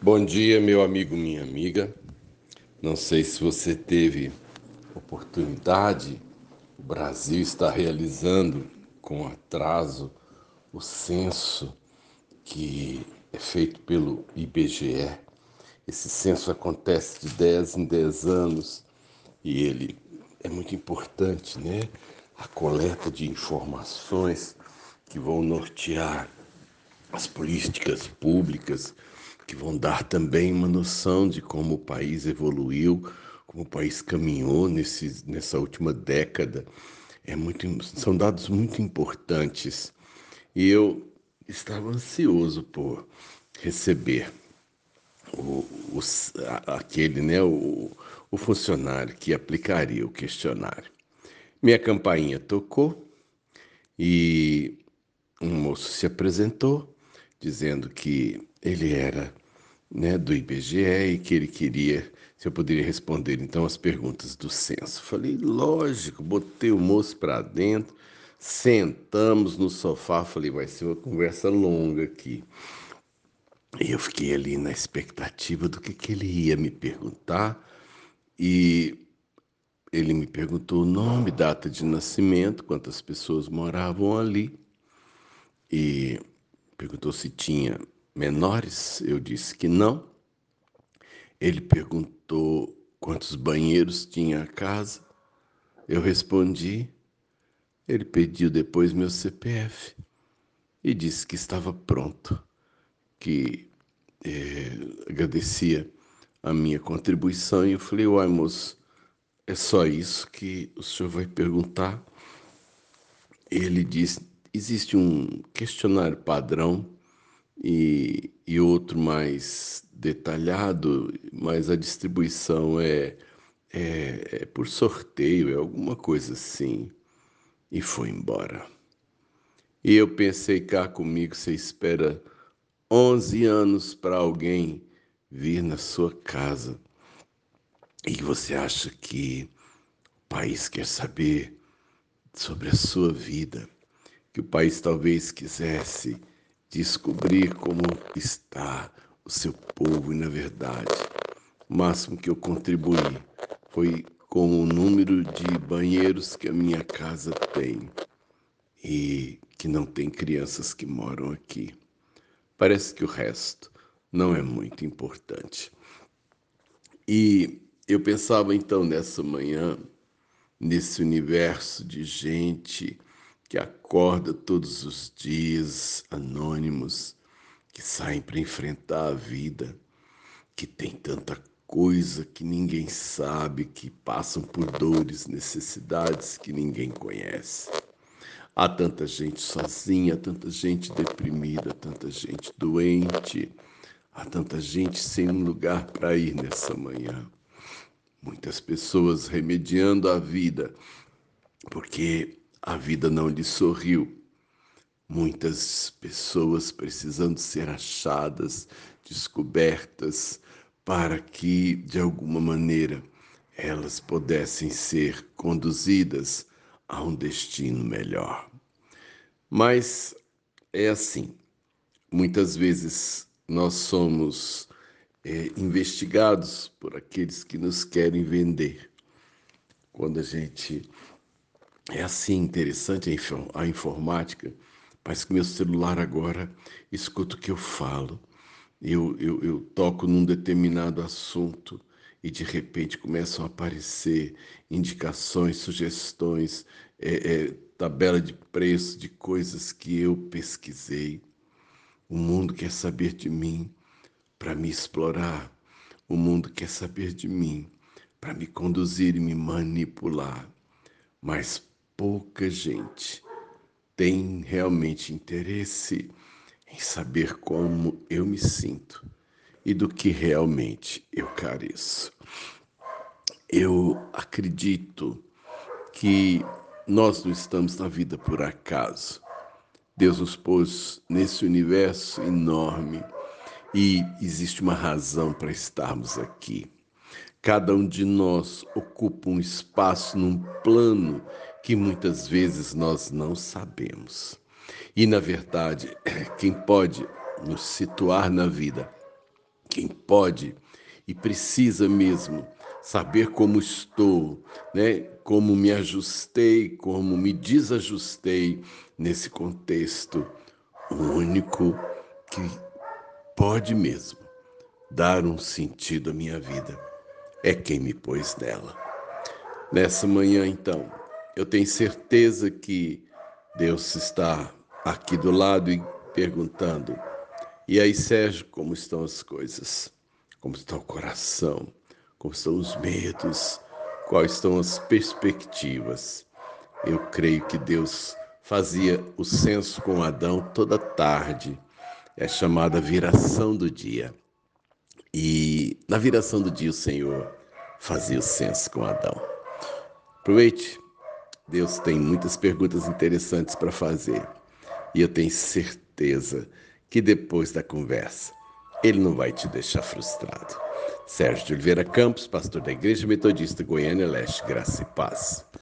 Bom dia, meu amigo, minha amiga. Não sei se você teve oportunidade, o Brasil está realizando com atraso o censo que é feito pelo IBGE. Esse censo acontece de 10 em 10 anos e ele é muito importante, né? A coleta de informações que vão nortear as políticas públicas que vão dar também uma noção de como o país evoluiu, como o país caminhou nesse, nessa última década. É muito, são dados muito importantes. E eu estava ansioso por receber o, o, aquele, né, o, o funcionário que aplicaria o questionário. Minha campainha tocou e um moço se apresentou dizendo que ele era né, do IBGE e que ele queria se eu poderia responder então as perguntas do censo. Falei, lógico, botei o moço para dentro, sentamos no sofá, falei, vai ser uma conversa longa aqui. E eu fiquei ali na expectativa do que, que ele ia me perguntar e ele me perguntou o nome, data de nascimento, quantas pessoas moravam ali e perguntou se tinha menores, eu disse que não. Ele perguntou quantos banheiros tinha a casa, eu respondi. Ele pediu depois meu CPF e disse que estava pronto, que é, agradecia a minha contribuição. E eu falei: Uai, moço, é só isso que o senhor vai perguntar? Ele disse: existe um questionário padrão e, e outro mais detalhado, mas a distribuição é, é, é por sorteio, é alguma coisa assim. E foi embora. E eu pensei cá comigo, você espera 11 anos para alguém vir na sua casa e você acha que o país quer saber sobre a sua vida, que o país talvez quisesse descobrir como está o seu povo e, na verdade, o máximo que eu contribuí foi com o número de banheiros que a minha casa tem e que não tem crianças que moram aqui. Parece que o resto não é muito importante. E eu pensava então nessa manhã, nesse universo de gente que acorda todos os dias anônimos, que saem para enfrentar a vida, que tem tanta coisa que ninguém sabe, que passam por dores, necessidades que ninguém conhece. Há tanta gente sozinha, tanta gente deprimida, tanta gente doente, há tanta gente sem um lugar para ir nessa manhã. Muitas pessoas remediando a vida, porque a vida não lhe sorriu. Muitas pessoas precisando ser achadas, descobertas, para que, de alguma maneira, elas pudessem ser conduzidas a um destino melhor. Mas é assim, muitas vezes nós somos é, investigados por aqueles que nos querem vender. Quando a gente é assim interessante a informática. Parece que meu celular agora escuta o que eu falo. Eu, eu, eu toco num determinado assunto e de repente começam a aparecer indicações, sugestões, é, é, tabela de preço de coisas que eu pesquisei. O mundo quer saber de mim para me explorar. O mundo quer saber de mim para me conduzir e me manipular. Mas pouca gente tem realmente interesse em saber como eu me sinto e do que realmente eu careço. Eu acredito que nós não estamos na vida por acaso. Deus nos pôs nesse universo enorme e existe uma razão para estarmos aqui. Cada um de nós ocupa um espaço num plano que muitas vezes nós não sabemos. E, na verdade, quem pode nos situar na vida Quem pode e precisa mesmo saber como estou, né? Como me ajustei, como me desajustei nesse contexto único que pode mesmo dar um sentido à minha vida é quem me pôs nela. Nessa manhã, então, eu tenho certeza que Deus está aqui do lado e perguntando: e aí, Sérgio, como estão as coisas? Como está o coração? Como estão os medos? Quais estão as perspectivas? Eu creio que Deus fazia o censo com Adão toda tarde. É chamada viração do dia. E na viração do dia o Senhor fazia o censo com Adão. Aproveite. Deus tem muitas perguntas interessantes para fazer. E eu tenho certeza que depois da conversa, Ele não vai te deixar frustrado. Sérgio de Oliveira Campos, pastor da Igreja Metodista Goiânia Leste, Graça e Paz.